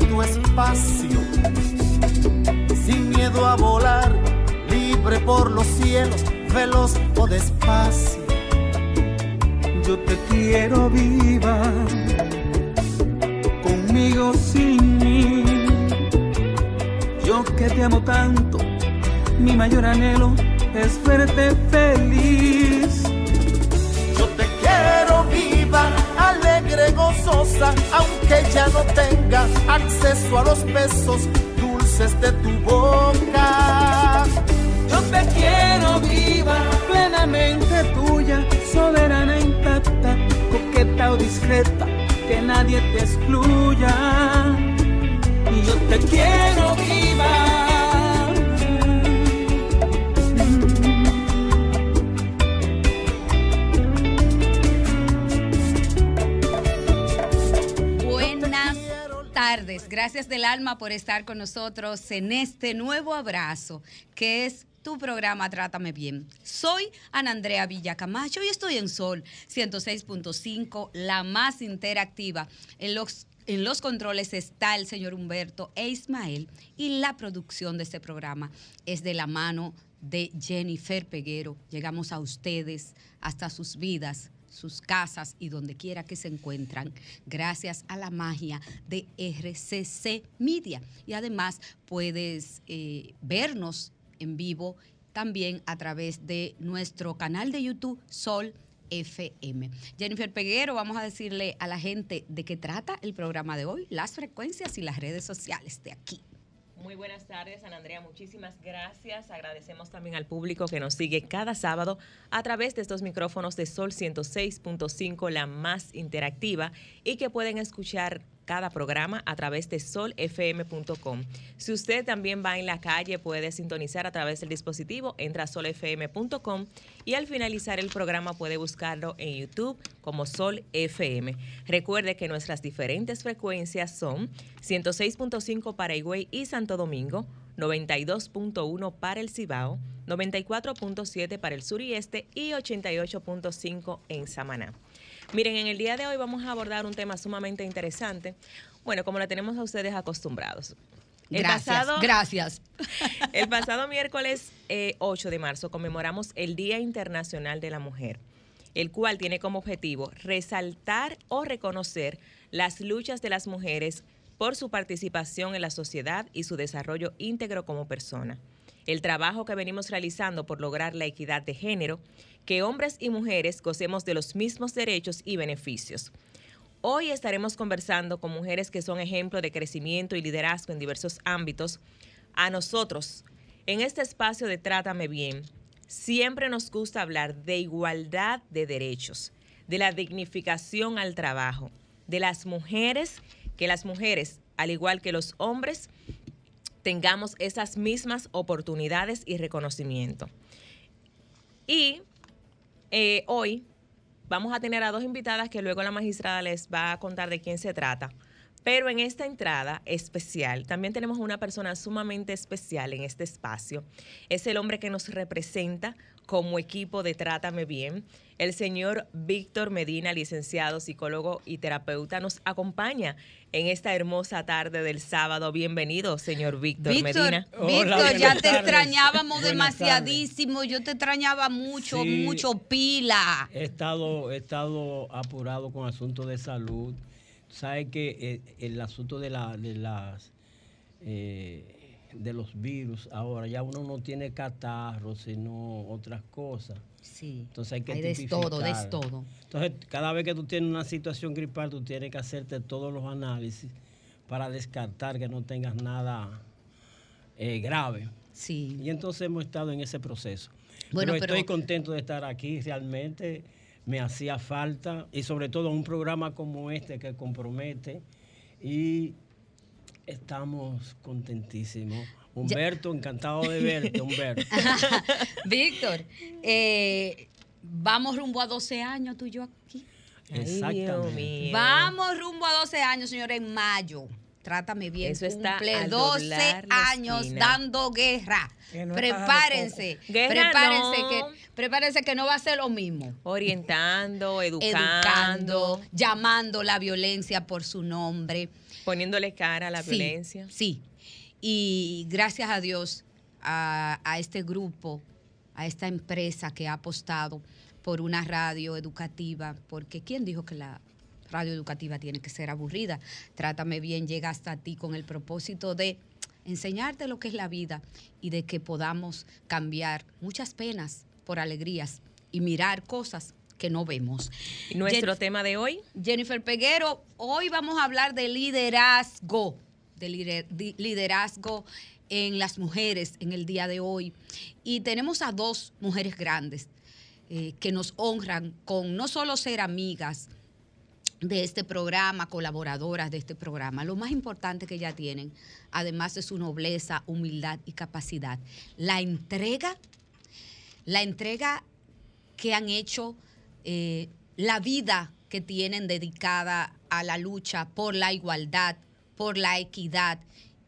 de tu espacio, sin miedo a volar, libre por los cielos, veloz o despacio. Yo te quiero viva, conmigo sin mí. Yo que te amo tanto, mi mayor anhelo es verte feliz. Gozosa, aunque ya no tenga acceso a los besos dulces de tu boca. Yo te quiero viva, plenamente tuya, soberana, intacta, coqueta o discreta, que nadie te excluya. Y yo te quiero Gracias del alma por estar con nosotros en este nuevo abrazo que es tu programa Trátame Bien. Soy Ana Andrea Villacamacho y estoy en Sol 106.5, la más interactiva. En los, en los controles está el señor Humberto e Ismael y la producción de este programa es de la mano de Jennifer Peguero. Llegamos a ustedes hasta sus vidas sus casas y donde quiera que se encuentran, gracias a la magia de RCC Media. Y además puedes eh, vernos en vivo también a través de nuestro canal de YouTube Sol FM. Jennifer Peguero, vamos a decirle a la gente de qué trata el programa de hoy, las frecuencias y las redes sociales de aquí. Muy buenas tardes, Ana Andrea. Muchísimas gracias. Agradecemos también al público que nos sigue cada sábado a través de estos micrófonos de Sol 106.5, la más interactiva, y que pueden escuchar cada programa a través de solfm.com. Si usted también va en la calle, puede sintonizar a través del dispositivo, entra a solfm.com y al finalizar el programa puede buscarlo en YouTube como Sol FM. Recuerde que nuestras diferentes frecuencias son 106.5 para Higüey y Santo Domingo, 92.1 para el Cibao, 94.7 para el sur y este y 88.5 en Samaná. Miren, en el día de hoy vamos a abordar un tema sumamente interesante. Bueno, como lo tenemos a ustedes acostumbrados. El Gracias, pasado, gracias. El pasado miércoles eh, 8 de marzo conmemoramos el Día Internacional de la Mujer, el cual tiene como objetivo resaltar o reconocer las luchas de las mujeres por su participación en la sociedad y su desarrollo íntegro como persona. El trabajo que venimos realizando por lograr la equidad de género, que hombres y mujeres gocemos de los mismos derechos y beneficios. Hoy estaremos conversando con mujeres que son ejemplo de crecimiento y liderazgo en diversos ámbitos. A nosotros, en este espacio de Trátame Bien, siempre nos gusta hablar de igualdad de derechos, de la dignificación al trabajo, de las mujeres, que las mujeres, al igual que los hombres, tengamos esas mismas oportunidades y reconocimiento. Y eh, hoy vamos a tener a dos invitadas que luego la magistrada les va a contar de quién se trata. Pero en esta entrada especial también tenemos una persona sumamente especial en este espacio. Es el hombre que nos representa como equipo de Trátame Bien. El señor Víctor Medina, licenciado, psicólogo y terapeuta, nos acompaña en esta hermosa tarde del sábado. Bienvenido, señor Víctor Medina. Víctor, ya te extrañábamos demasiadísimo. Yo te extrañaba mucho, Sí. mucho pila. He estado, he estado apurado con asuntos de salud. Sabe que eh, el asunto de, la, de las eh, de los virus ahora. Ya uno no tiene catarro, sino otras cosas. Sí. Entonces hay que Hay todo, de tipificar. todo. Entonces, cada vez que tú tienes una situación gripal, tú tienes que hacerte todos los análisis para descartar que no tengas nada eh, grave. Sí. Y entonces hemos estado en ese proceso. Bueno, pero estoy pero- contento de estar aquí, realmente me hacía falta y sobre todo un programa como este que compromete y estamos contentísimos. Humberto, encantado de verte, Humberto. Víctor, eh, vamos rumbo a 12 años tú y yo aquí. Exactamente. Vamos rumbo a 12 años, señores, en mayo. Trátame bien. Eso está cumple al 12 doblar la años dando guerra. No prepárense. Guerra prepárense no. que prepárense que no va a ser lo mismo. Orientando, educando, Educando, llamando la violencia por su nombre. Poniéndole cara a la Sí, violencia. Sí. Y gracias a Dios, a, a este grupo, a esta empresa que ha apostado por una radio educativa, porque ¿quién dijo que la radio educativa tiene que ser aburrida? Trátame bien, llega hasta ti con el propósito de enseñarte lo que es la vida y de que podamos cambiar muchas penas por alegrías y mirar cosas que no vemos. Y nuestro Jen- tema de hoy, Jennifer Peguero, hoy vamos a hablar de liderazgo, de lider- liderazgo en las mujeres en el día de hoy. Y tenemos a dos mujeres grandes eh, que nos honran con no solo ser amigas de este programa, colaboradoras de este programa, lo más importante que ya tienen, además de su nobleza, humildad y capacidad, la entrega, la entrega que han hecho, eh, la vida que tienen dedicada a la lucha por la igualdad, por la equidad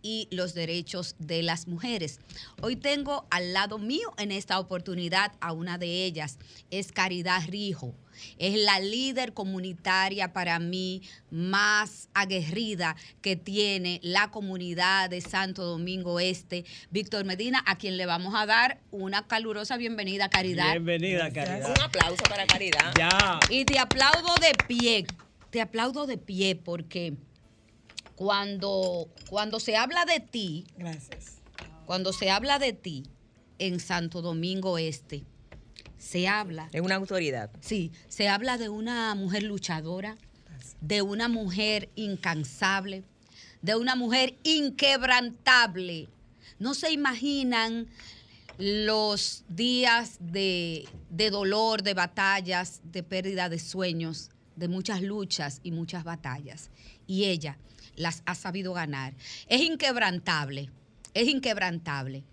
y los derechos de las mujeres. Hoy tengo al lado mío en esta oportunidad a una de ellas, es Caridad Rijo. Es la líder comunitaria para mí más aguerrida que tiene la comunidad de Santo Domingo Este, Víctor Medina, a quien le vamos a dar una calurosa bienvenida, Caridad. Bienvenida, Caridad. un aplauso para Caridad. Ya. Y te aplaudo de pie, te aplaudo de pie porque cuando, cuando se habla de ti, Gracias. cuando se habla de ti en Santo Domingo Este, se habla, Es una autoridad. sí, se habla de una mujer luchadora, de una mujer incansable, de una mujer inquebrantable. No se imaginan los días de, de dolor, de batallas, de pérdida de sueños, de muchas luchas y muchas batallas. Y ella las ha sabido ganar. Es inquebrantable, es inquebrantable.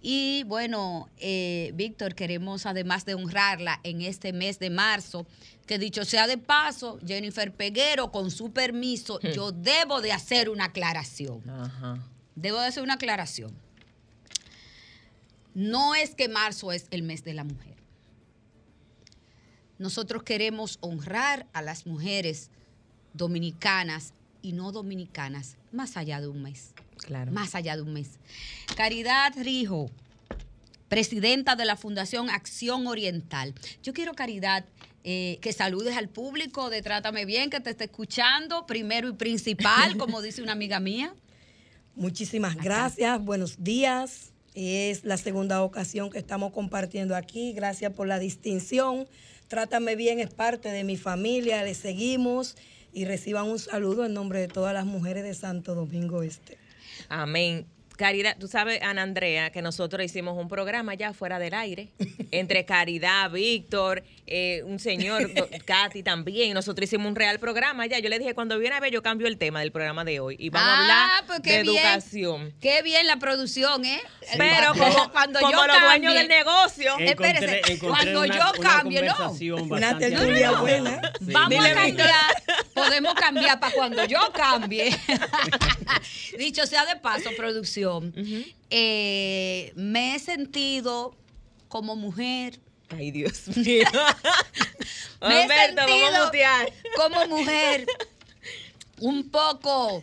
Y bueno, eh, Víctor, queremos además de honrarla en este mes de marzo, que dicho sea de paso, Jennifer Peguero, con su permiso, yo debo de hacer una aclaración. Ajá. Debo de hacer una aclaración. No es que marzo es el mes de la mujer. Nosotros queremos honrar a las mujeres dominicanas y no dominicanas más allá de un mes. Claro. Más allá de un mes. Caridad Rijo, presidenta de la Fundación Acción Oriental. Yo quiero, Caridad, eh, que saludes al público de Trátame Bien, que te esté escuchando, primero y principal, como dice una amiga mía. Muchísimas gracias, buenos días. Es la segunda ocasión que estamos compartiendo aquí. Gracias por la distinción. Trátame bien, es parte de mi familia. Le seguimos y reciban un saludo en nombre de todas las mujeres de Santo Domingo Este. Amén. Caridad, tú sabes, Ana Andrea, que nosotros hicimos un programa ya fuera del aire, entre Caridad, Víctor, eh, un señor, Katy también, y nosotros hicimos un real programa ya. Yo le dije, cuando viene a ver, yo cambio el tema del programa de hoy y vamos a Ah, hablar pues de bien. educación. Qué bien la producción, ¿eh? Pero Cuando- como, cuando como yo los dueños cambie- del negocio, Encontré- Espérese, encontré cuando una- yo una cambie, no. Una tertulia buena. Sí. Vamos Dile, a cambiar, podemos cambiar para cuando yo cambie. Dicho sea de paso, producción, eh, me he sentido como mujer, Ay, Dios mío. me he Humberto, vamos a como mujer un poco,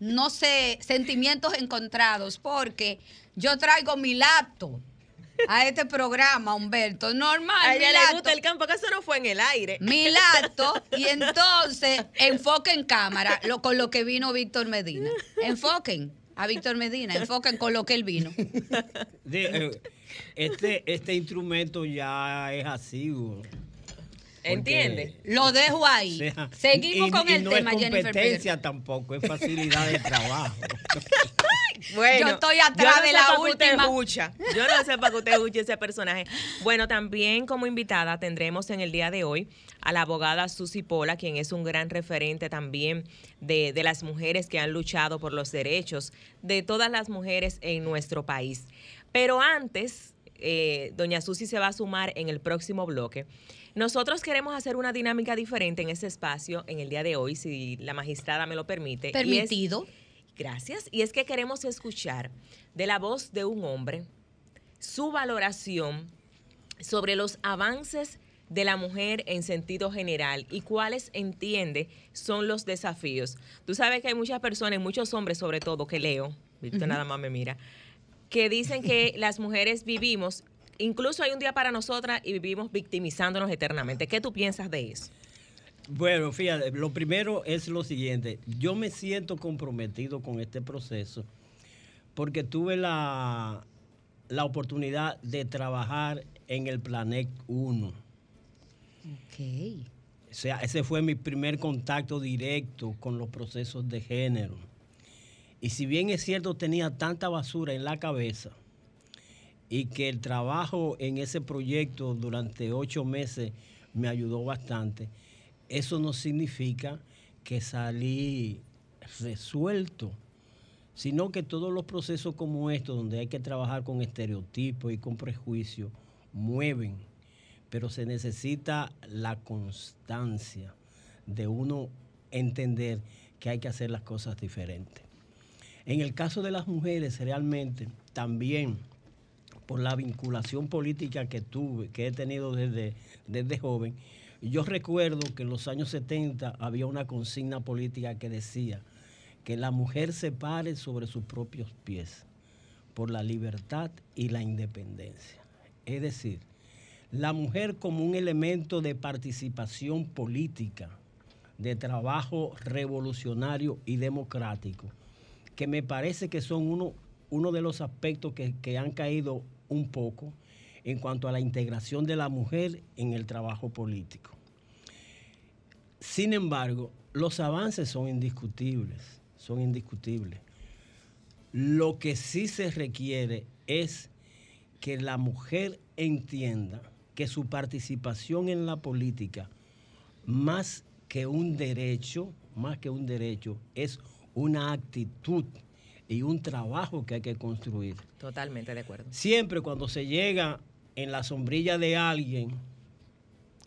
no sé, sentimientos encontrados, porque yo traigo mi laptop a este programa, Humberto, normal. A mi ella le laptop. gusta el campo, que eso no fue en el aire. mi laptop y entonces enfoquen cámara lo, con lo que vino Víctor Medina. Enfoquen. A Víctor Medina, enfoquen con lo que él vino. Este, este instrumento ya es así. güey. ¿Entiende? Lo dejo ahí. O sea, Seguimos y- con y el no tema, es Jennifer competencia tampoco, es facilidad de trabajo. Bueno, Yo estoy atrás yo no de sé la última. escucha. Yo no sé para que usted escuche ese personaje. Bueno, también como invitada tendremos en el día de hoy a la abogada Susi Pola, quien es un gran referente también de, de las mujeres que han luchado por los derechos de todas las mujeres en nuestro país. Pero antes, eh, doña Susi se va a sumar en el próximo bloque. Nosotros queremos hacer una dinámica diferente en ese espacio en el día de hoy, si la magistrada me lo permite. y es- Permitido. Gracias. Y es que queremos escuchar de la voz de un hombre su valoración sobre los avances de la mujer en sentido general y cuáles entiende son los desafíos. Tú sabes que hay muchas personas, muchos hombres sobre todo, que leo, Víctor nada más me mira, que dicen que las mujeres vivimos, incluso hay un día para nosotras y vivimos victimizándonos eternamente. ¿Qué tú piensas de eso? Bueno, fíjate, lo primero es lo siguiente. Yo me siento comprometido con este proceso porque tuve la, la oportunidad de trabajar en el Planet 1. Ok. O sea, ese fue mi primer contacto directo con los procesos de género. Y si bien es cierto, tenía tanta basura en la cabeza y que el trabajo en ese proyecto durante ocho meses me ayudó bastante, eso no significa que salí resuelto, sino que todos los procesos como estos, donde hay que trabajar con estereotipos y con prejuicios, mueven pero se necesita la constancia de uno entender que hay que hacer las cosas diferentes. En el caso de las mujeres, realmente también por la vinculación política que tuve, que he tenido desde, desde joven, yo recuerdo que en los años 70 había una consigna política que decía que la mujer se pare sobre sus propios pies por la libertad y la independencia. Es decir, la mujer como un elemento de participación política, de trabajo revolucionario y democrático, que me parece que son uno, uno de los aspectos que, que han caído un poco en cuanto a la integración de la mujer en el trabajo político. Sin embargo, los avances son indiscutibles, son indiscutibles. Lo que sí se requiere es que la mujer entienda que su participación en la política, más que un derecho, más que un derecho, es una actitud y un trabajo que hay que construir. Totalmente de acuerdo. Siempre cuando se llega en la sombrilla de alguien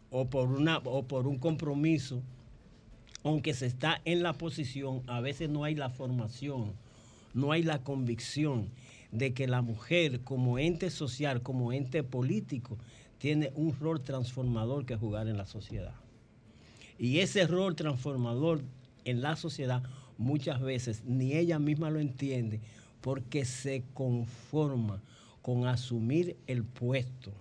o por, una, o por un compromiso, aunque se está en la posición, a veces no hay la formación, no hay la convicción de que la mujer como ente social, como ente político, tiene un rol transformador que jugar en la sociedad. Y ese rol transformador en la sociedad muchas veces ni ella misma lo entiende porque se conforma con asumir el puesto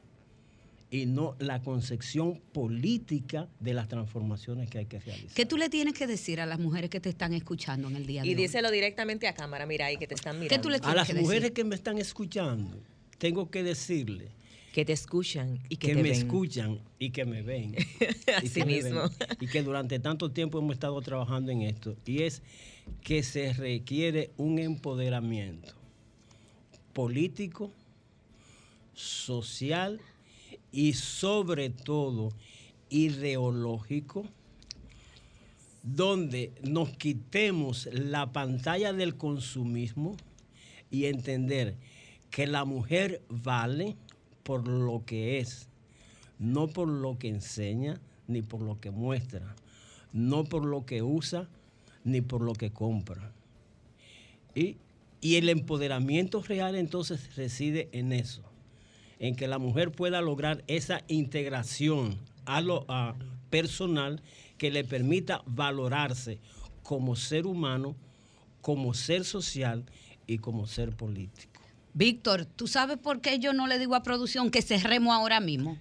y no la concepción política de las transformaciones que hay que realizar. ¿Qué tú le tienes que decir a las mujeres que te están escuchando en el día de Y hoy? díselo directamente a cámara, mira ahí que te están mirando. ¿Qué tú le A tienes las que mujeres decir? que me están escuchando, tengo que decirle Que te escuchan y que, que, te me ven. escuchan y que me ven. y Así que me mismo. ven. Y que durante tanto tiempo hemos estado trabajando en esto. Y es que se requiere un empoderamiento político, social y sobre todo ideológico, donde nos quitemos la pantalla del consumismo y entender que la mujer vale por lo que es, no por lo que enseña ni por lo que muestra, no por lo que usa ni por lo que compra. Y, y el empoderamiento real entonces reside en eso, en que la mujer pueda lograr esa integración a lo a personal que le permita valorarse como ser humano, como ser social y como ser político. Víctor, ¿tú sabes por qué yo no le digo a producción que cerremos ahora mismo?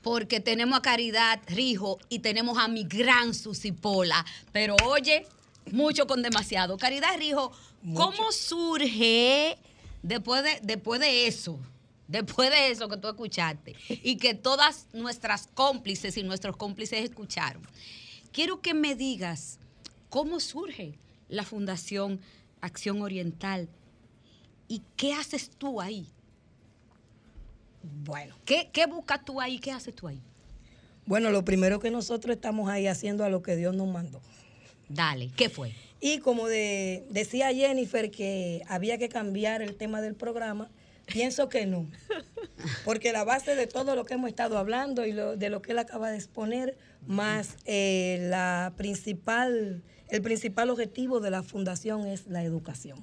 Porque tenemos a Caridad Rijo y tenemos a mi gran Susi Pola. Pero oye, mucho con demasiado. Caridad Rijo, ¿cómo surge después de, después de eso? Después de eso que tú escuchaste y que todas nuestras cómplices y nuestros cómplices escucharon. Quiero que me digas cómo surge la Fundación Acción Oriental y qué haces tú ahí. Bueno. ¿Qué, qué buscas tú ahí? ¿Qué haces tú ahí? Bueno, lo primero que nosotros estamos ahí haciendo a lo que Dios nos mandó. Dale, ¿qué fue? Y como de- decía Jennifer que había que cambiar el tema del programa, pienso que no. Porque la base de todo lo que hemos estado hablando y lo- de lo que él acaba de exponer, más eh, la principal, el principal objetivo de la fundación es la educación.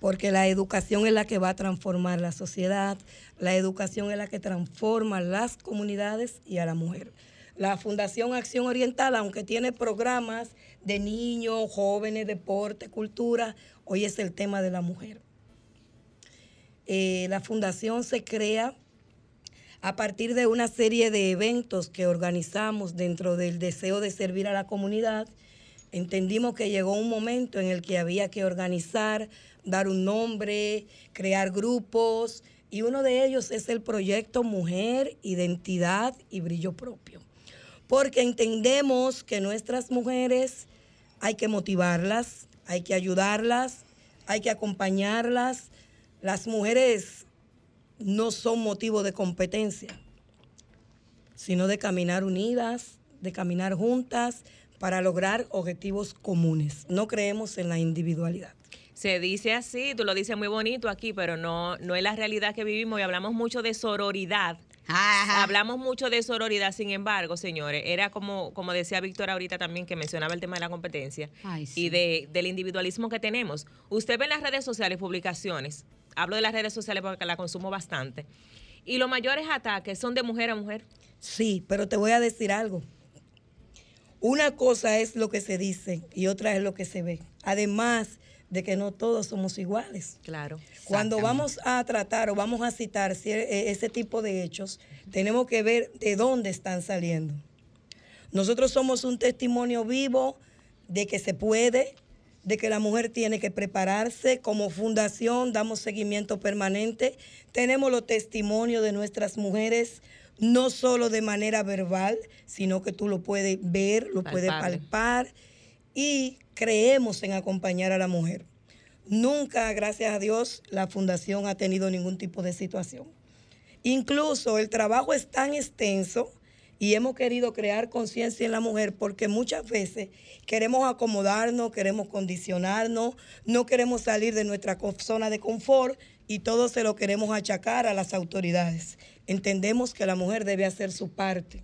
Porque la educación es la que va a transformar la sociedad, la educación es la que transforma las comunidades y a la mujer. La Fundación Acción Oriental, aunque tiene programas de niños, jóvenes, deporte, cultura, hoy es el tema de la mujer. Eh, la fundación se crea a partir de una serie de eventos que organizamos dentro del deseo de servir a la comunidad. Entendimos que llegó un momento en el que había que organizar, dar un nombre, crear grupos, y uno de ellos es el proyecto Mujer, Identidad y Brillo Propio. Porque entendemos que nuestras mujeres hay que motivarlas, hay que ayudarlas, hay que acompañarlas. Las mujeres no son motivo de competencia, sino de caminar unidas, de caminar juntas para lograr objetivos comunes. No creemos en la individualidad. Se dice así, tú lo dices muy bonito aquí, pero no, no es la realidad que vivimos y hablamos mucho de sororidad. Ajá. Hablamos mucho de sororidad, sin embargo, señores, era como, como decía Víctor ahorita también, que mencionaba el tema de la competencia Ay, sí. y de, del individualismo que tenemos. Usted ve en las redes sociales publicaciones, hablo de las redes sociales porque la consumo bastante, y los mayores ataques son de mujer a mujer. Sí, pero te voy a decir algo. Una cosa es lo que se dice y otra es lo que se ve. Además de que no todos somos iguales. Claro. Cuando vamos a tratar o vamos a citar cier- eh, ese tipo de hechos, tenemos que ver de dónde están saliendo. Nosotros somos un testimonio vivo de que se puede, de que la mujer tiene que prepararse. Como fundación damos seguimiento permanente. Tenemos los testimonios de nuestras mujeres, no solo de manera verbal, sino que tú lo puedes ver, lo puedes palpar y creemos en acompañar a la mujer. Nunca, gracias a Dios, la fundación ha tenido ningún tipo de situación. Incluso el trabajo es tan extenso y hemos querido crear conciencia en la mujer porque muchas veces queremos acomodarnos, queremos condicionarnos, no queremos salir de nuestra zona de confort y todo se lo queremos achacar a las autoridades. Entendemos que la mujer debe hacer su parte.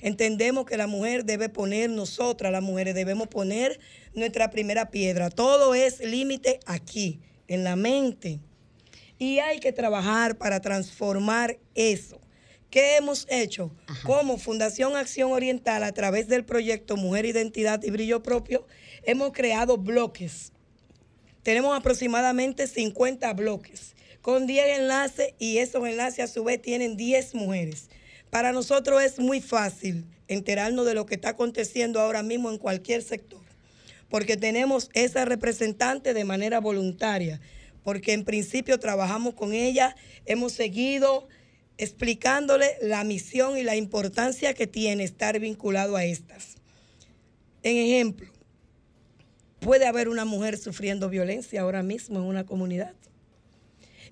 Entendemos que la mujer debe poner, nosotras las mujeres debemos poner nuestra primera piedra. Todo es límite aquí, en la mente. Y hay que trabajar para transformar eso. ¿Qué hemos hecho? Como Fundación Acción Oriental, a través del proyecto Mujer, Identidad y Brillo Propio, hemos creado bloques. Tenemos aproximadamente 50 bloques con 10 enlaces y esos enlaces a su vez tienen 10 mujeres. Para nosotros es muy fácil enterarnos de lo que está aconteciendo ahora mismo en cualquier sector, porque tenemos esa representante de manera voluntaria, porque en principio trabajamos con ella, hemos seguido explicándole la misión y la importancia que tiene estar vinculado a estas. En ejemplo, puede haber una mujer sufriendo violencia ahora mismo en una comunidad.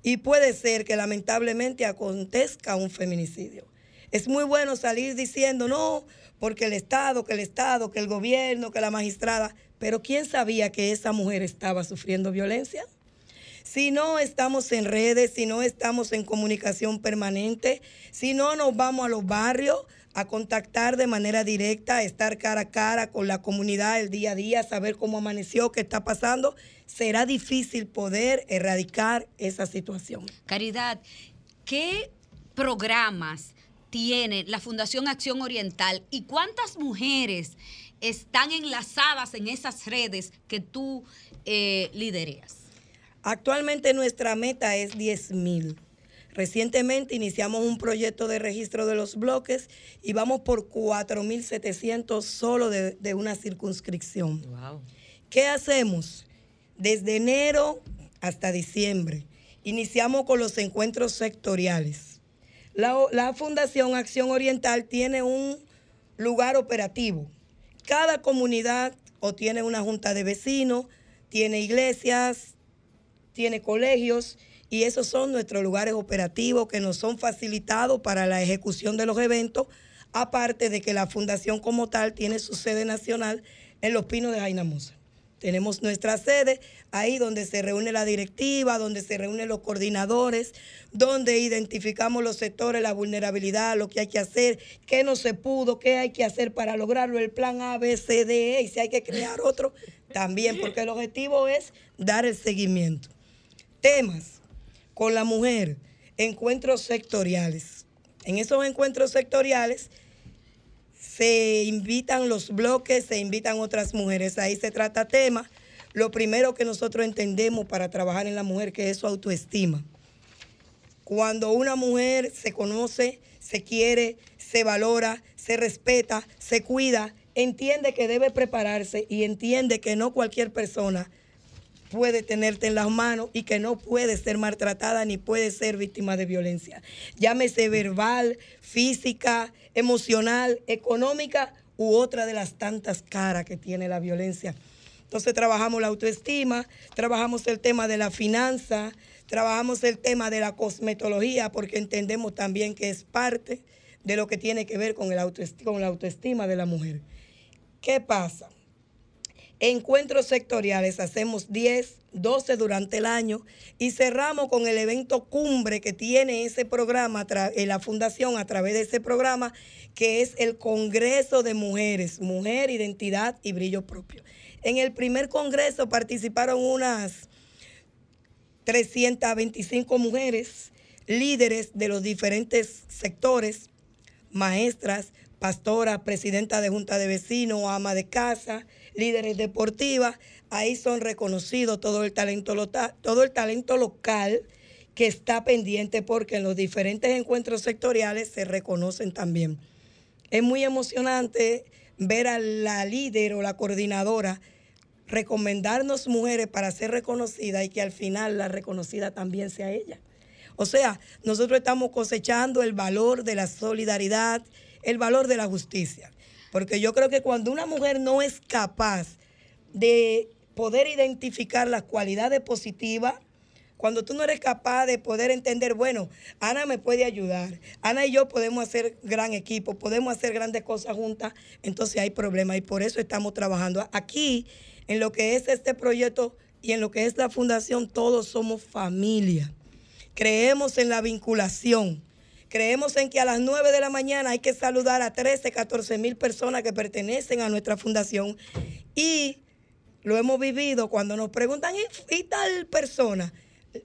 Y puede ser que lamentablemente acontezca un feminicidio. Es muy bueno salir diciendo, no, porque el Estado, que el Estado, que el gobierno, que la magistrada, pero ¿quién sabía que esa mujer estaba sufriendo violencia? Si no estamos en redes, si no estamos en comunicación permanente, si no nos vamos a los barrios a contactar de manera directa, a estar cara a cara con la comunidad el día a día, saber cómo amaneció, qué está pasando, será difícil poder erradicar esa situación. Caridad, ¿qué programas tiene la Fundación Acción Oriental y cuántas mujeres están enlazadas en esas redes que tú eh, lidereas? Actualmente nuestra meta es 10 mil. Recientemente iniciamos un proyecto de registro de los bloques y vamos por 4.700 solo de, de una circunscripción. Wow. ¿Qué hacemos? Desde enero hasta diciembre iniciamos con los encuentros sectoriales. La, la Fundación Acción Oriental tiene un lugar operativo. Cada comunidad o tiene una junta de vecinos, tiene iglesias, tiene colegios y esos son nuestros lugares operativos que nos son facilitados para la ejecución de los eventos, aparte de que la fundación como tal tiene su sede nacional en Los Pinos de Jainamosa. Tenemos nuestra sede ahí donde se reúne la directiva, donde se reúnen los coordinadores, donde identificamos los sectores, la vulnerabilidad, lo que hay que hacer, qué no se pudo, qué hay que hacer para lograrlo, el plan A, B, C, D, E, y si hay que crear otro, también, porque el objetivo es dar el seguimiento. Temas con la mujer, encuentros sectoriales. En esos encuentros sectoriales se invitan los bloques, se invitan otras mujeres. Ahí se trata tema. Lo primero que nosotros entendemos para trabajar en la mujer, que es su autoestima. Cuando una mujer se conoce, se quiere, se valora, se respeta, se cuida, entiende que debe prepararse y entiende que no cualquier persona puede tenerte en las manos y que no puede ser maltratada ni puede ser víctima de violencia. Llámese verbal, física, emocional, económica u otra de las tantas caras que tiene la violencia. Entonces trabajamos la autoestima, trabajamos el tema de la finanza, trabajamos el tema de la cosmetología porque entendemos también que es parte de lo que tiene que ver con, el autoestima, con la autoestima de la mujer. ¿Qué pasa? Encuentros sectoriales, hacemos 10, 12 durante el año y cerramos con el evento cumbre que tiene ese programa, eh, la fundación a través de ese programa, que es el Congreso de Mujeres, Mujer, Identidad y Brillo Propio. En el primer congreso participaron unas 325 mujeres, líderes de los diferentes sectores, maestras, pastoras, presidenta de junta de vecinos, ama de casa, líderes deportivas. Ahí son reconocidos todo el talento, todo el talento local que está pendiente porque en los diferentes encuentros sectoriales se reconocen también. Es muy emocionante ver a la líder o la coordinadora recomendarnos mujeres para ser reconocida y que al final la reconocida también sea ella. O sea, nosotros estamos cosechando el valor de la solidaridad, el valor de la justicia. Porque yo creo que cuando una mujer no es capaz de poder identificar las cualidades positivas, cuando tú no eres capaz de poder entender, bueno, Ana me puede ayudar, Ana y yo podemos hacer gran equipo, podemos hacer grandes cosas juntas, entonces hay problemas y por eso estamos trabajando. Aquí, en lo que es este proyecto y en lo que es la fundación, todos somos familia. Creemos en la vinculación. Creemos en que a las 9 de la mañana hay que saludar a 13, 14 mil personas que pertenecen a nuestra fundación y lo hemos vivido cuando nos preguntan, ¿y, tal persona?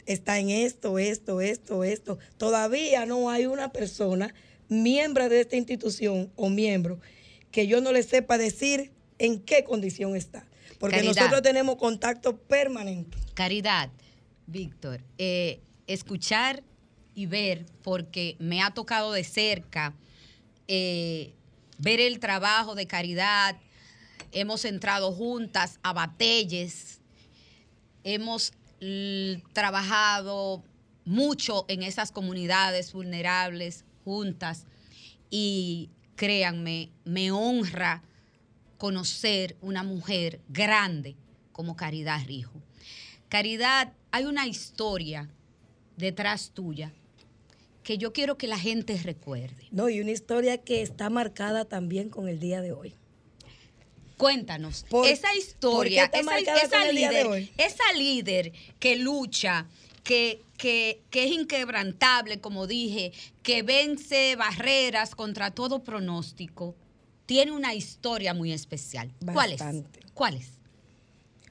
Está en esto, esto, esto, esto. Todavía no hay una persona, miembro de esta institución o miembro, que yo no le sepa decir en qué condición está. Porque Caridad. nosotros tenemos contacto permanente. Caridad, Víctor, eh, escuchar y ver, porque me ha tocado de cerca eh, ver el trabajo de Caridad. Hemos entrado juntas a batalles, hemos trabajado mucho en esas comunidades vulnerables juntas y créanme, me honra conocer una mujer grande como Caridad Rijo. Caridad, hay una historia detrás tuya que yo quiero que la gente recuerde. No, y una historia que está marcada también con el día de hoy. Cuéntanos, Por- esa historia, ¿por qué está esa, líder, esa líder que lucha, que, que, que es inquebrantable, como dije, que vence barreras contra todo pronóstico, tiene una historia muy especial. ¿Cuál es? Bastante. ¿Cuál es?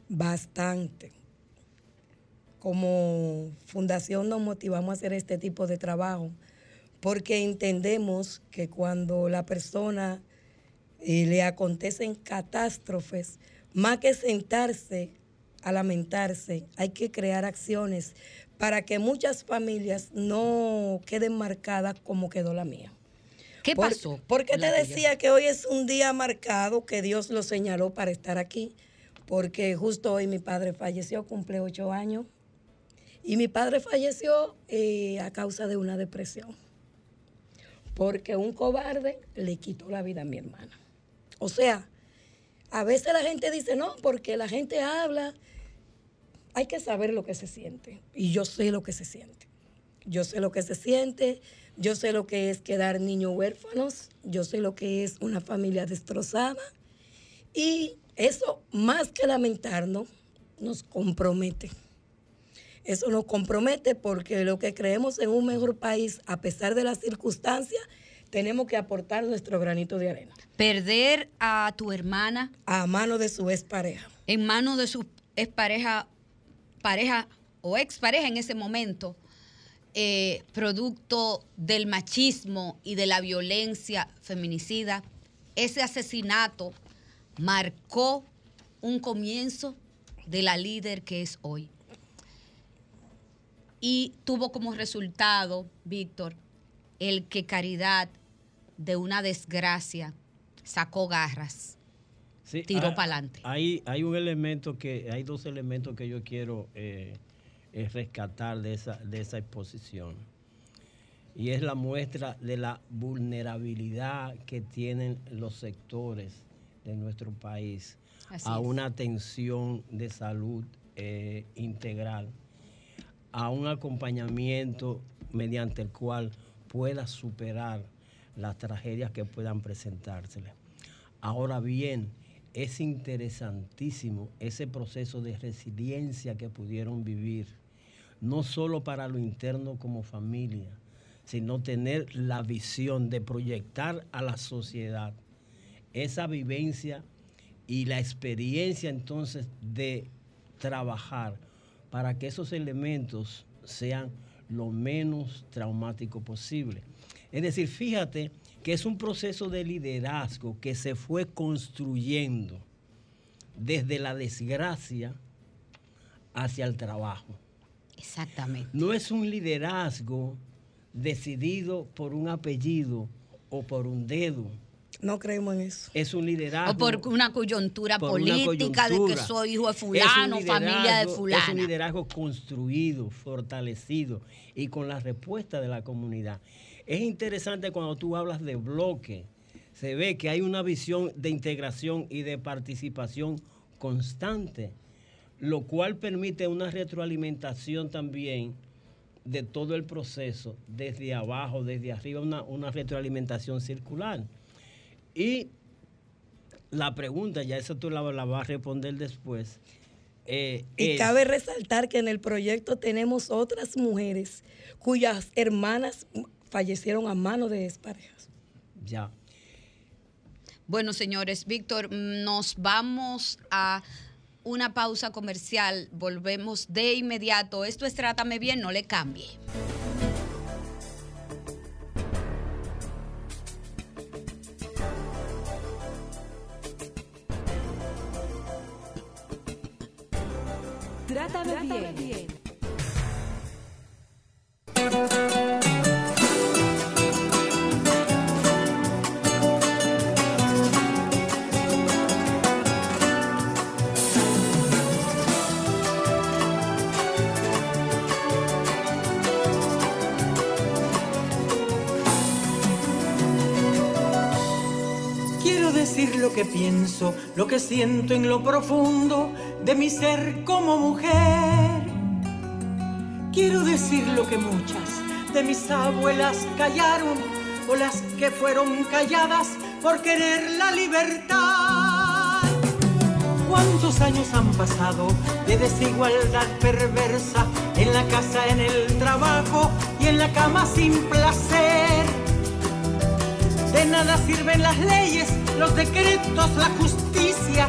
Bastante. Como fundación nos motivamos a hacer este tipo de trabajo porque entendemos que cuando la persona eh, le acontecen catástrofes, más que sentarse a lamentarse, hay que crear acciones para que muchas familias no queden marcadas como quedó la mía. ¿Qué Por- pasó? Porque te decía que hoy es un día marcado que Dios lo señaló para estar aquí, porque justo hoy mi padre falleció, cumple ocho años, y mi padre falleció eh, a causa de una depresión, porque un cobarde le quitó la vida a mi hermana. O sea, a veces la gente dice, no, porque la gente habla, hay que saber lo que se siente, y yo sé lo que se siente. Yo sé lo que se siente, yo sé lo que es quedar niños huérfanos, yo sé lo que es una familia destrozada y eso, más que lamentarnos, nos compromete. Eso nos compromete porque lo que creemos en un mejor país, a pesar de las circunstancias, tenemos que aportar nuestro granito de arena Perder a tu hermana a mano de su expareja. en manos de su expareja, pareja o expareja en ese momento, eh, producto del machismo y de la violencia feminicida, ese asesinato marcó un comienzo de la líder que es hoy. Y tuvo como resultado, Víctor, el que Caridad, de una desgracia, sacó garras. Sí, Tiró ah, pa'lante. Hay, hay un elemento que, hay dos elementos que yo quiero eh, eh, rescatar de esa, de esa exposición. Y es la muestra de la vulnerabilidad que tienen los sectores de nuestro país Así a es. una atención de salud eh, integral, a un acompañamiento mediante el cual pueda superar las tragedias que puedan presentársele. Ahora bien, es interesantísimo ese proceso de resiliencia que pudieron vivir, no solo para lo interno como familia, sino tener la visión de proyectar a la sociedad esa vivencia y la experiencia entonces de trabajar para que esos elementos sean lo menos traumático posible. Es decir, fíjate que es un proceso de liderazgo que se fue construyendo desde la desgracia hacia el trabajo. Exactamente. No es un liderazgo decidido por un apellido o por un dedo. No creemos en eso. Es un liderazgo. O por una coyuntura por una política de que soy hijo de fulano, familia de fulana. Es un liderazgo construido, fortalecido y con la respuesta de la comunidad. Es interesante cuando tú hablas de bloque, se ve que hay una visión de integración y de participación constante, lo cual permite una retroalimentación también de todo el proceso, desde abajo, desde arriba, una, una retroalimentación circular. Y la pregunta, ya eso tú la, la vas a responder después. eh, Y es- cabe resaltar que en el proyecto tenemos otras mujeres cuyas hermanas fallecieron a mano de exparejas. Ya. Bueno, señores, Víctor, nos vamos a una pausa comercial. Volvemos de inmediato. Esto es Trátame Bien, no le cambie. Trátame, bien. Quiero decir lo que pienso, lo que siento en lo profundo de mi ser como mujer. Quiero decir lo que muchas de mis abuelas callaron o las que fueron calladas por querer la libertad. ¿Cuántos años han pasado de desigualdad perversa en la casa, en el trabajo y en la cama sin placer? De nada sirven las leyes, los decretos, la justicia,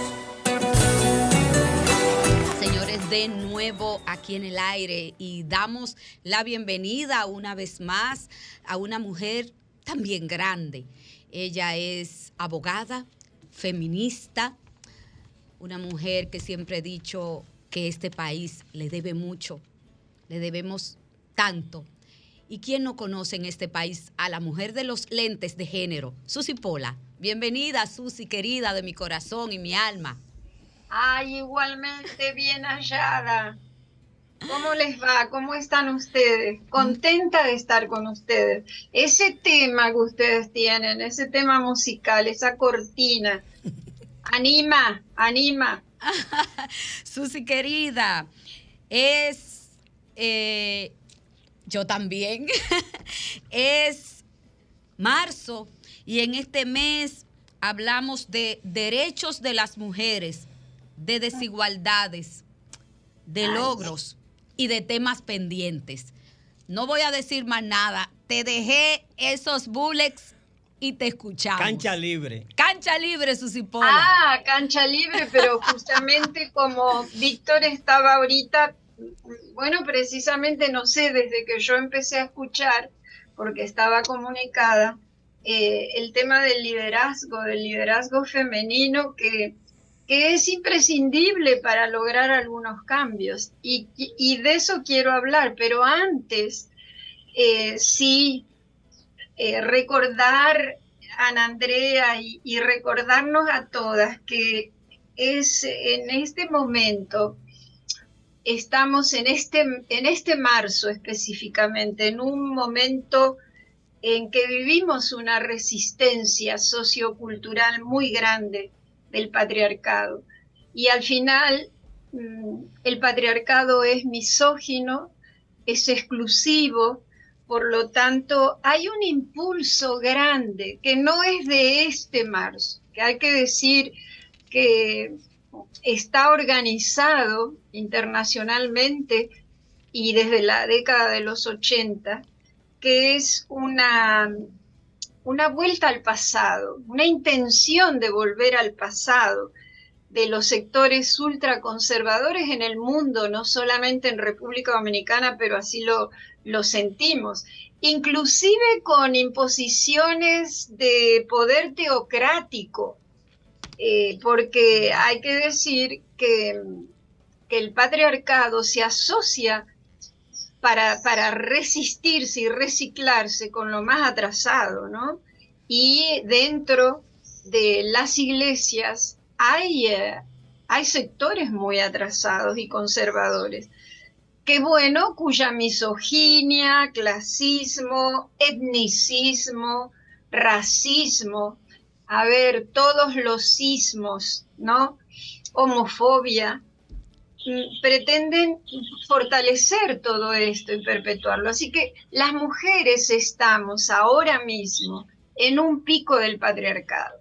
De nuevo aquí en el aire y damos la bienvenida una vez más a una mujer también grande. Ella es abogada, feminista, una mujer que siempre he dicho que este país le debe mucho, le debemos tanto. ¿Y quién no conoce en este país a la mujer de los lentes de género? Susi Pola. Bienvenida, Susi, querida de mi corazón y mi alma. Ay, igualmente bien hallada. ¿Cómo les va? ¿Cómo están ustedes? Contenta de estar con ustedes. Ese tema que ustedes tienen, ese tema musical, esa cortina, anima, anima. Susi querida, es, eh, yo también, es marzo y en este mes hablamos de derechos de las mujeres, de desigualdades, de logros y de temas pendientes. No voy a decir más nada, te dejé esos bullets y te escuchamos. Cancha libre. Cancha libre, Susi Pola. Ah, cancha libre, pero justamente como Víctor estaba ahorita, bueno, precisamente no sé, desde que yo empecé a escuchar, porque estaba comunicada, eh, el tema del liderazgo, del liderazgo femenino que, que es imprescindible para lograr algunos cambios. Y, de eso quiero hablar, pero antes, eh, sí, eh, recordar a Andrea y, y recordarnos a todas que es en este momento, estamos en este, en este marzo específicamente, en un momento en que vivimos una resistencia sociocultural muy grande del patriarcado. Y al final, mm, el patriarcado es misógino, es exclusivo, por lo tanto, hay un impulso grande que no es de este marzo, que hay que decir que está organizado internacionalmente y desde la década de los 80, que es una, una vuelta al pasado, una intención de volver al pasado de los sectores ultraconservadores en el mundo, no solamente en República Dominicana, pero así lo, sentimos, inclusive con imposiciones de poder teocrático, eh, porque hay que decir que el patriarcado se asocia para, para resistirse y reciclarse con lo más atrasado, ¿no? Y dentro de las iglesias hay, eh, hay sectores muy atrasados y conservadores. Qué bueno, cuya misoginia, clasismo, etnicismo, racismo, a ver, todos los sismos, ¿no? Homofobia, pretenden fortalecer todo esto y perpetuarlo. Así que las mujeres estamos ahora mismo en un pico del patriarcado.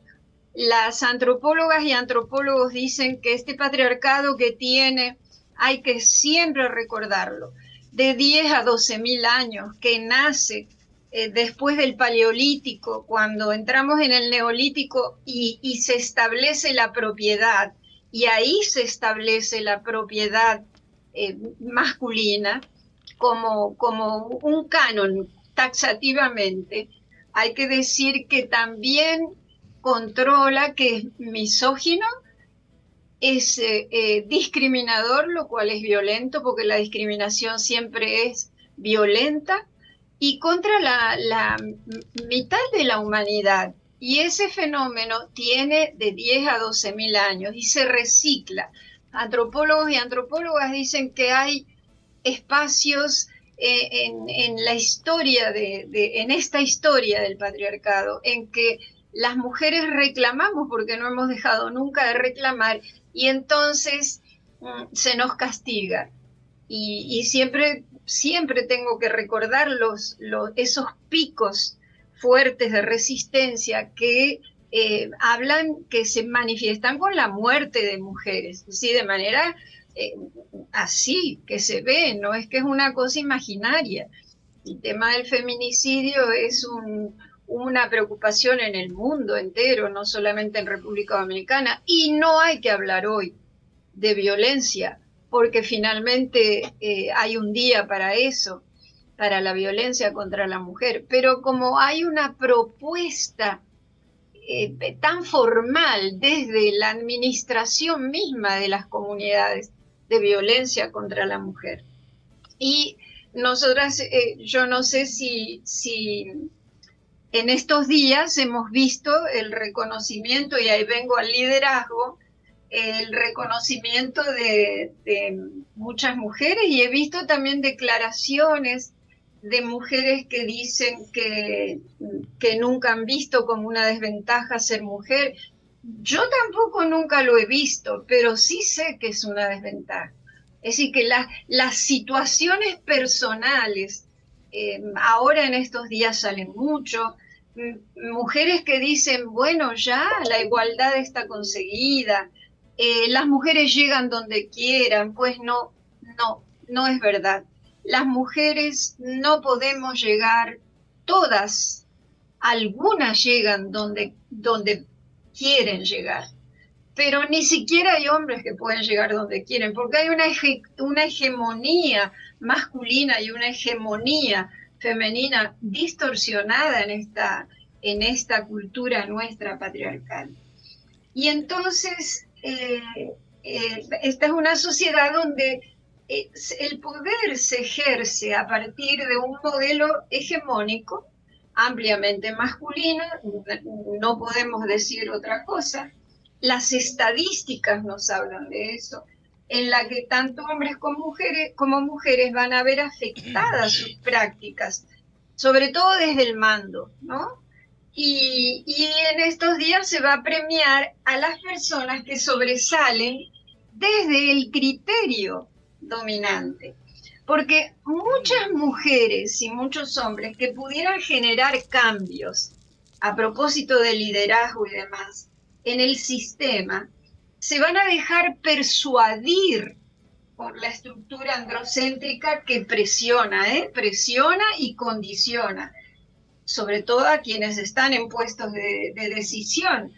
Las antropólogas y antropólogos dicen que este patriarcado que tiene hay que siempre recordarlo, de 10 a 12 mil años, que nace eh, después del paleolítico, cuando entramos en el neolítico y, y se establece la propiedad, y ahí se establece la propiedad eh, masculina como, como un canon taxativamente. Hay que decir que también controla que es misógino, es eh, eh, discriminador, lo cual es violento, porque la discriminación siempre es violenta, y contra la, mitad de la humanidad. Y ese fenómeno tiene de 10 a 12 mil años y se recicla. Antropólogos y antropólogas dicen que hay espacios eh, en, la historia de, en esta historia del patriarcado, en que las mujeres reclamamos porque no hemos dejado nunca de reclamar y entonces mm, se nos castiga. Y, siempre, siempre tengo que recordar los, esos picos fuertes de resistencia que eh, hablan, que se manifiestan con la muerte de mujeres, ¿sí? de manera eh, así, que se ve, no es que es una cosa imaginaria. El tema del feminicidio es un, una preocupación en el mundo entero, no solamente en República Dominicana, y no hay que hablar hoy de violencia, porque finalmente eh, hay un día para eso, para la violencia contra la mujer, pero como hay una propuesta eh, tan formal desde la administración misma de las comunidades de violencia contra la mujer. Y nosotras, eh, yo no sé si, si en estos días hemos visto el reconocimiento, y ahí vengo al liderazgo, el reconocimiento de, muchas mujeres y he visto también declaraciones de mujeres que dicen que, que nunca han visto como una desventaja ser mujer. Yo tampoco nunca lo he visto, pero sí sé que es una desventaja. Es decir, que las situaciones personales eh, ahora en estos días salen mucho, mujeres que dicen, bueno, ya la igualdad está conseguida, eh, las mujeres llegan donde quieran, pues no, no, no es verdad. Las mujeres no podemos llegar, todas, algunas llegan donde, donde quieren llegar, pero ni siquiera hay hombres que pueden llegar donde quieren, porque hay una, una hegemonía masculina y una hegemonía femenina distorsionada en esta, en esta cultura nuestra patriarcal. Y entonces, eh, eh, esta es una sociedad donde el poder se ejerce a partir de un modelo hegemónico, ampliamente masculino, no podemos decir otra cosa. Las estadísticas nos hablan de eso en la que tanto hombres como mujeres, van a ver afectadas sus prácticas, sobre todo desde el mando, ¿no? Y, en estos días se va a premiar a las personas que sobresalen desde el criterio dominante. Porque muchas mujeres y muchos hombres que pudieran generar cambios a propósito de liderazgo y demás en el sistema, se van a dejar persuadir por la estructura androcéntrica que presiona, ¿eh? presiona y condiciona, sobre todo a quienes están en puestos de, decisión.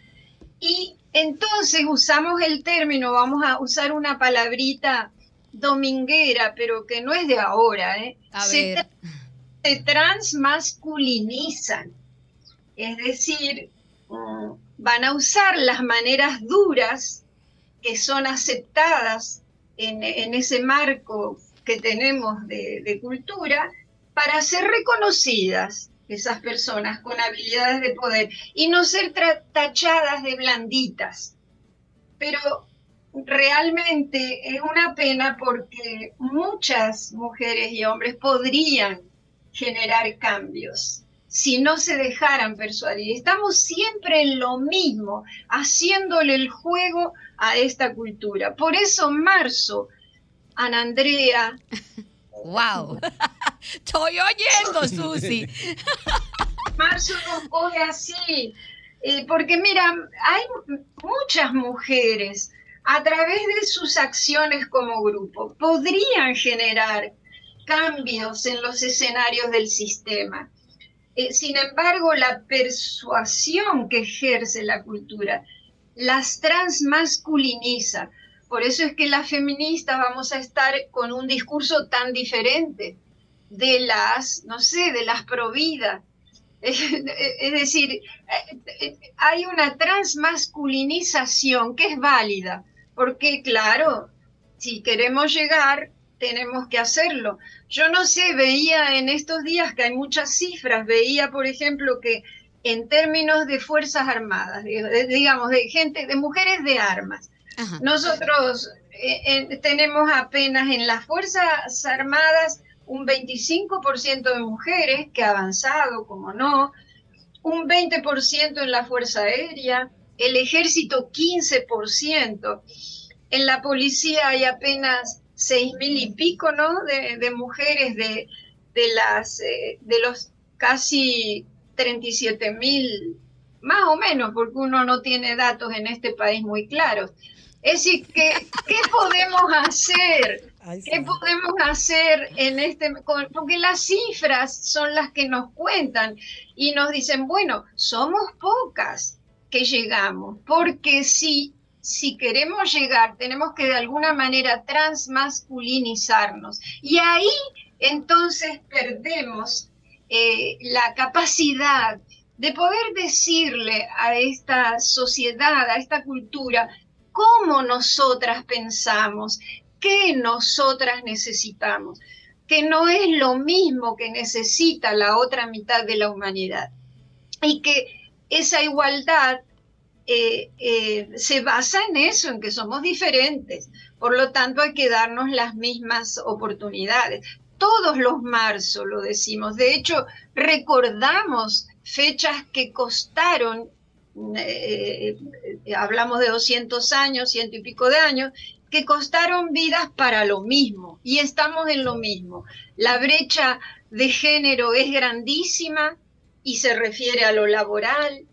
Y entonces usamos el término, vamos a usar una palabrita dominguera, pero que no es de ahora, ¿eh? se, se transmasculinizan. Es decir, mm, van a usar las maneras duras que son aceptadas en, ese marco que tenemos de, cultura para ser reconocidas esas personas con habilidades de poder y no ser tachadas de blanditas. Pero realmente es una pena porque muchas mujeres y hombres podrían generar cambios si no se dejaran persuadir. Estamos siempre en lo mismo, haciéndole el juego a esta cultura. Por eso marzo, Ana Andrea. ¡Wow! Estoy oyendo, Susi. marzo nos coge así. Eh, porque mira, hay muchas mujeres a través de sus acciones como grupo podrían generar cambios en los escenarios del sistema. Eh, sin embargo, la persuasión que ejerce la cultura las transmasculiniza. Por eso es que las feministas vamos a estar con un discurso tan diferente de las, no sé, de las providas. Es decir, eh, hay una transmasculinización que es válida, porque claro, si queremos llegar tenemos que hacerlo. Yo no sé, veía en estos días que hay muchas cifras, veía por ejemplo que en términos de Fuerzas Armadas, digamos, de gente, de mujeres de armas, nosotros eh, tenemos apenas en las Fuerzas Armadas un 25% de mujeres, que ha avanzado, como no, un 20% en la Fuerza Aérea, el ejército 15%, en la policía hay apenas seis mil y pico, ¿no? De, mujeres de, de las, eh, de los casi 37 mil, más o menos, porque uno no tiene datos en este país muy claros. Es decir, ¿qué, qué podemos hacer? ¿Qué podemos hacer en este? Porque las cifras son las que nos cuentan y nos dicen, bueno, somos pocas que llegamos, porque si, si queremos llegar, tenemos que de alguna manera transmasculinizarnos. Y ahí entonces perdemos eh, la capacidad de poder decirle a esta sociedad, a esta cultura, cómo nosotras pensamos, qué nosotras necesitamos, que no es lo mismo que necesita la otra mitad de la humanidad. Y que esa igualdad eh, eh, se basa en eso, en que somos diferentes. Por lo tanto, hay que darnos las mismas oportunidades. Todos los marzos lo decimos. De hecho, recordamos fechas que costaron, eh, hablamos de 200 años, ciento y pico de años, que costaron vidas para lo mismo y estamos en lo mismo. La brecha de género es grandísima y se refiere a lo laboral.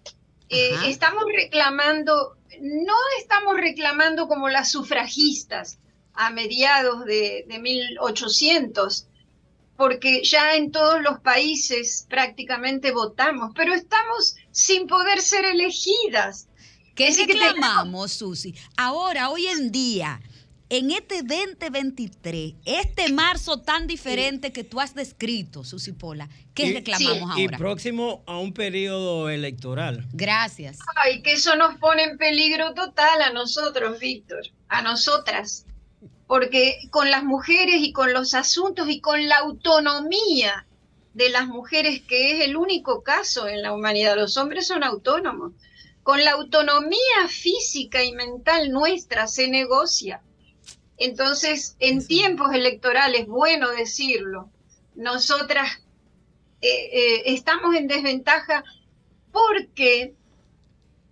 Eh, estamos reclamando, no estamos reclamando como las sufragistas a mediados de, de 1800, porque ya en todos los países prácticamente votamos, pero estamos sin poder ser elegidas. ¿Qué reclamamos, Susi? Ahora, hoy en día, en este 2023, este marzo tan diferente que tú has descrito, Susi Pola, ¿qué reclamamos ahora? Y próximo a un periodo electoral. Gracias. Ay, que eso nos pone en peligro total a nosotros, Víctor, a nosotras, porque con las mujeres y con los asuntos y con la autonomía de las mujeres, que es el único caso en la humanidad, los hombres son autónomos. Con la autonomía física y mental nuestra se negocia entonces, en tiempos electorales, bueno decirlo, nosotras eh, eh, estamos en desventaja porque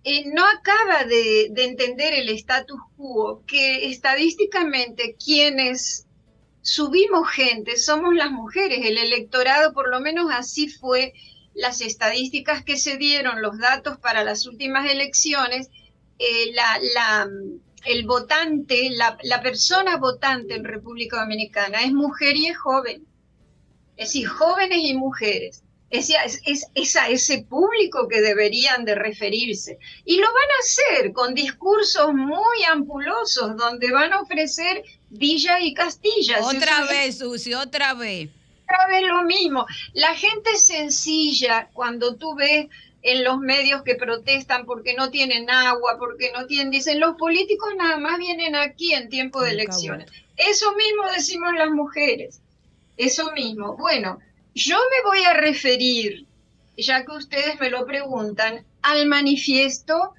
eh, no acaba de, entender el status quo, que estadísticamente quienes subimos gente somos las mujeres, el electorado, por lo menos así fue las estadísticas que se dieron, los datos para las últimas elecciones, la, la el votante, la, persona votante en República Dominicana es mujer y es joven. Es decir, jóvenes y mujeres. Es, es, es, a ese público que deberían de referirse. Y lo van a hacer con discursos muy ampulosos, donde van a ofrecer Villa y Castilla. Otra vez, Susi, otra vez. Otra vez lo mismo. La gente sencilla, cuando tú ves en los medios que protestan porque no tienen agua, porque no tienen, dicen, los políticos nada más vienen aquí en tiempo de elecciones. Eso mismo decimos las mujeres, eso mismo. Bueno, yo me voy a referir, ya que ustedes me lo preguntan, al manifiesto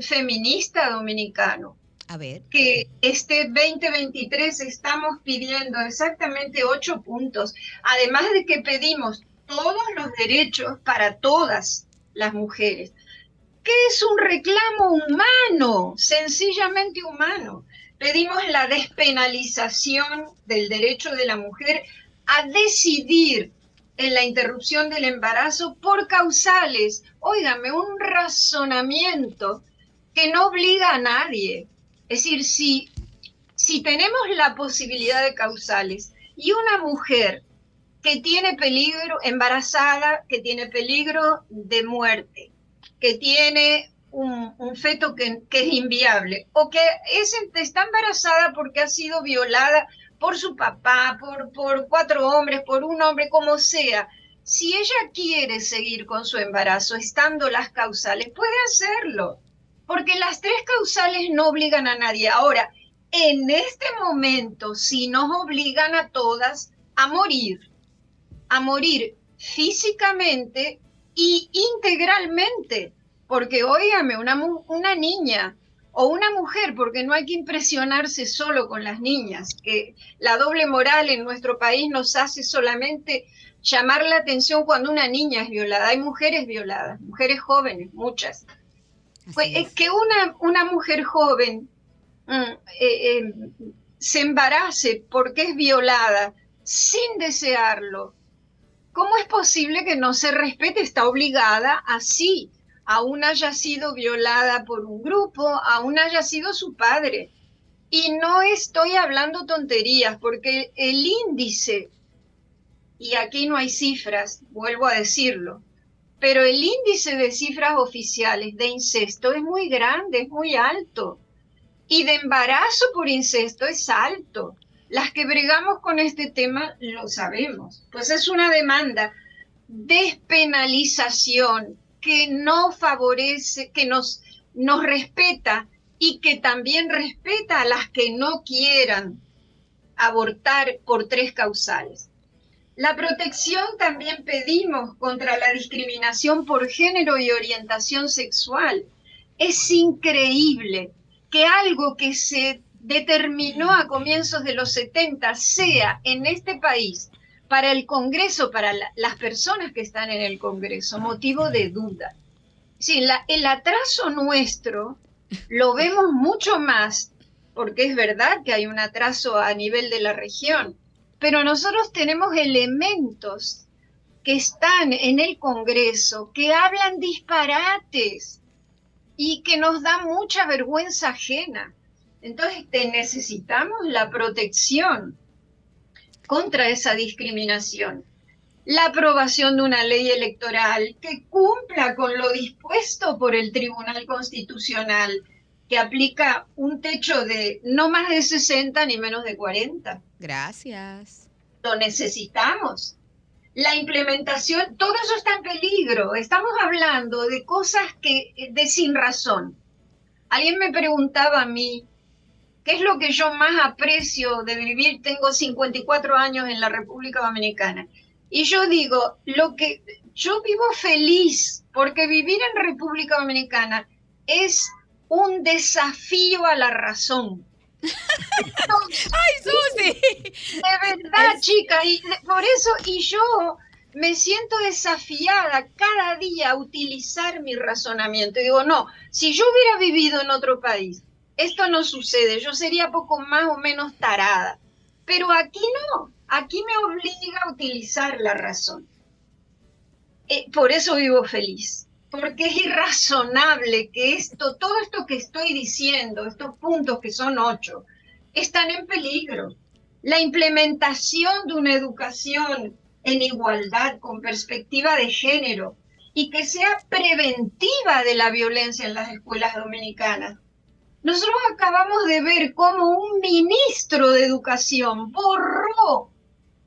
feminista dominicano. A ver. Que este 2023 estamos pidiendo exactamente ocho puntos, además de que pedimos todos los derechos para todas, las mujeres, que es un reclamo humano, sencillamente humano. Pedimos la despenalización del derecho de la mujer a decidir en la interrupción del embarazo por causales. Óigame, un razonamiento que no obliga a nadie. Es decir, si, si tenemos la posibilidad de causales y una mujer que tiene peligro, embarazada, que tiene peligro de muerte, que tiene un, feto que, es inviable, o que es, está embarazada porque ha sido violada por su papá, por, por cuatro hombres, por un hombre, como sea. Si ella quiere seguir con su embarazo, estando las causales, puede hacerlo, porque las tres causales no obligan a nadie. Ahora, en este momento, si nos obligan a todas a morir, a morir físicamente y integralmente, porque óigame, una, una niña o una mujer, porque no hay que impresionarse solo con las niñas, que la doble moral en nuestro país nos hace solamente llamar la atención cuando una niña es violada. Hay mujeres violadas, mujeres jóvenes, muchas. Pues, es. que una, una mujer joven mm, eh, eh, se embarace porque es violada sin desearlo, ¿Cómo es posible que no se respete? Está obligada así aún haya sido violada por un grupo, aún haya sido su padre. Y no estoy hablando tonterías, porque el índice, y aquí no hay cifras, vuelvo a decirlo, pero el índice de cifras oficiales de incesto es muy grande, es muy alto. Y de embarazo por incesto es alto. Las que bregamos con este tema lo sabemos. Pues es una demanda despenalización que no favorece, que nos, nos respeta y que también respeta a las que no quieran abortar por tres causales. La protección también pedimos contra la discriminación por género y orientación sexual. Es increíble que algo que se determinó a comienzos de los 70 sea en este país para el Congreso, para las personas que están en el Congreso, motivo de duda. Sí, el atraso nuestro lo vemos mucho más, porque es verdad que hay un atraso a nivel de la región, pero nosotros tenemos elementos que están en el Congreso, que hablan disparates y que nos da mucha vergüenza ajena. Entonces te necesitamos la protección contra esa discriminación. La aprobación de una ley electoral que cumpla con lo dispuesto por el Tribunal Constitucional, que aplica un techo de no más de 60 ni menos de 40. Gracias. Lo necesitamos. La implementación, todo eso está en peligro. Estamos hablando de cosas que de sin razón. Alguien me preguntaba a mí, ¿Qué es lo que yo más aprecio de vivir? Tengo 54 años en la República Dominicana. Y yo digo, lo que yo vivo feliz porque vivir en República Dominicana es un desafío a la razón. ¡Ay, Susi! De verdad, chica, y por eso, y yo me siento desafiada cada día a utilizar mi razonamiento. Y digo, no, si yo hubiera vivido en otro país, esto no sucede, yo sería poco más o menos tarada. Pero aquí no, aquí me obliga a utilizar la razón. Eh, por eso vivo feliz, porque es irrazonable que esto, todo esto que estoy diciendo, estos puntos que son ocho, están en peligro. La implementación de una educación en igualdad, con perspectiva de género, y que sea preventiva de la violencia en las escuelas dominicanas nosotros acabamos de ver cómo un ministro de educación borró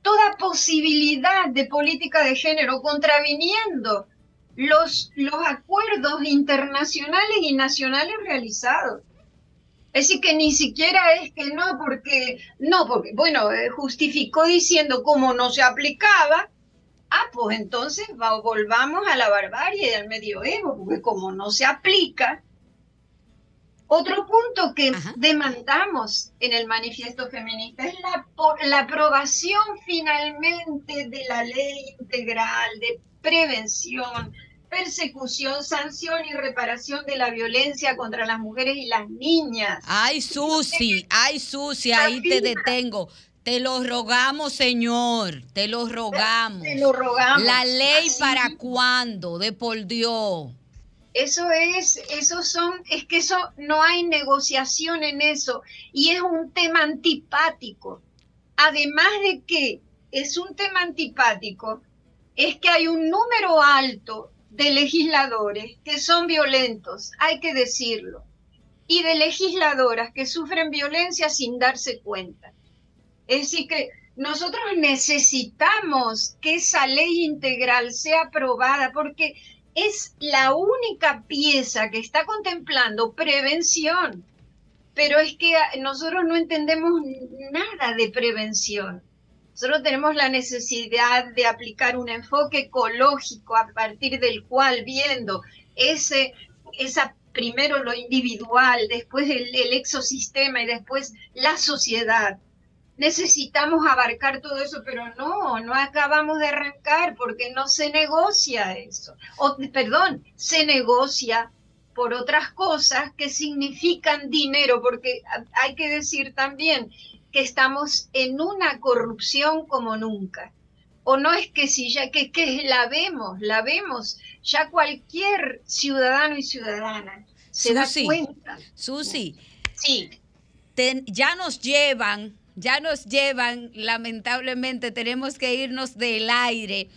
toda posibilidad de política de género, contraviniendo los, los acuerdos internacionales y nacionales realizados. Es decir, que ni siquiera es que no, porque, no, porque, bueno, eh, justificó diciendo cómo no se aplicaba, ah, pues entonces volvamos a la barbarie al medioevo, porque como no se aplica, otro punto que demandamos en el manifiesto feminista es la, la aprobación finalmente de la ley integral de prevención, persecución, sanción y reparación de la violencia contra las mujeres y las niñas. Ay, Susi, ay, Susi, ahí te detengo. Te lo rogamos, Señor, te lo rogamos. Te lo rogamos. La ley para cuándo, de por Dios. Eso es, eso son, es que eso no hay negociación en eso y es un tema antipático. Además de que es un tema antipático, es que hay un número alto de legisladores que son violentos, hay que decirlo, y de legisladoras que sufren violencia sin darse cuenta. Es decir, que nosotros necesitamos que esa ley integral sea aprobada porque es la única pieza que está contemplando prevención, pero es que nosotros no entendemos nada de prevención. Nosotros tenemos la necesidad de aplicar un enfoque ecológico a partir del cual viendo ese, esa primero lo individual, después el, el exosistema y después la sociedad necesitamos abarcar todo eso, pero no, no acabamos de arrancar porque no se negocia eso. O, perdón, se negocia por otras cosas que significan dinero, porque hay que decir también que estamos en una corrupción como nunca. o no es que si ya, que, que la vemos, la vemos, ya cualquier ciudadano y ciudadana se Susi, da cuenta. Susi, Sí, ten- ya nos llevan, ya nos llevan, lamentablemente tenemos que irnos del aire,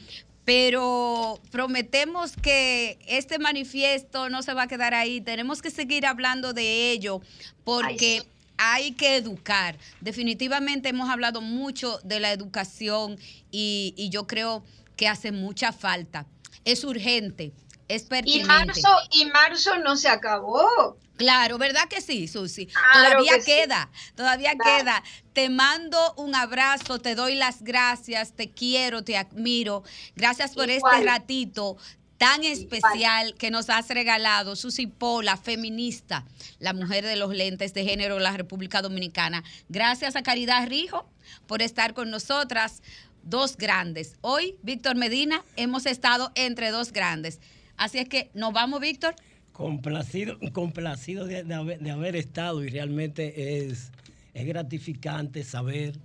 pero prometemos que este manifiesto no se va a quedar ahí, tenemos que seguir hablando de ello porque Ay, sí. hay que educar. Definitivamente hemos hablado mucho de la educación y, y yo creo que hace mucha falta. Es urgente, es y pertinente. marzo, y marzo no se acabó. Claro, ¿verdad que sí, Susi? Claro todavía que sí. queda, todavía Claro. queda. Te mando un abrazo, te doy las gracias, te quiero, te admiro. Gracias por Igual. este ratito tan especial que nos has regalado, Susi Pola, feminista, la mujer de los lentes de género de la República Dominicana. Gracias a Caridad Rijo por estar con nosotras, dos grandes. Hoy, Víctor Medina, hemos estado entre dos grandes. Así es que nos vamos, Víctor. Complacido, complacido de, de haber, de haber estado y realmente es, es gratificante saber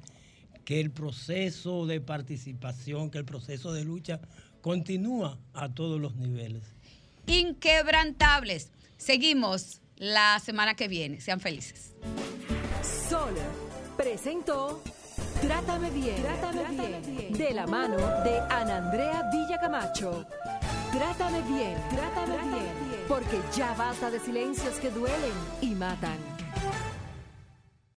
que el proceso de participación, que el proceso de lucha continúa a todos los niveles. inquebrantables. Seguimos la semana que viene. Sean felices. Sol presentó Trátame bien, Trátame bien, de la mano de Ana Andrea Villacamacho. Trátame bien, Trátame bien, porque ya basta de silencios que duelen y matan.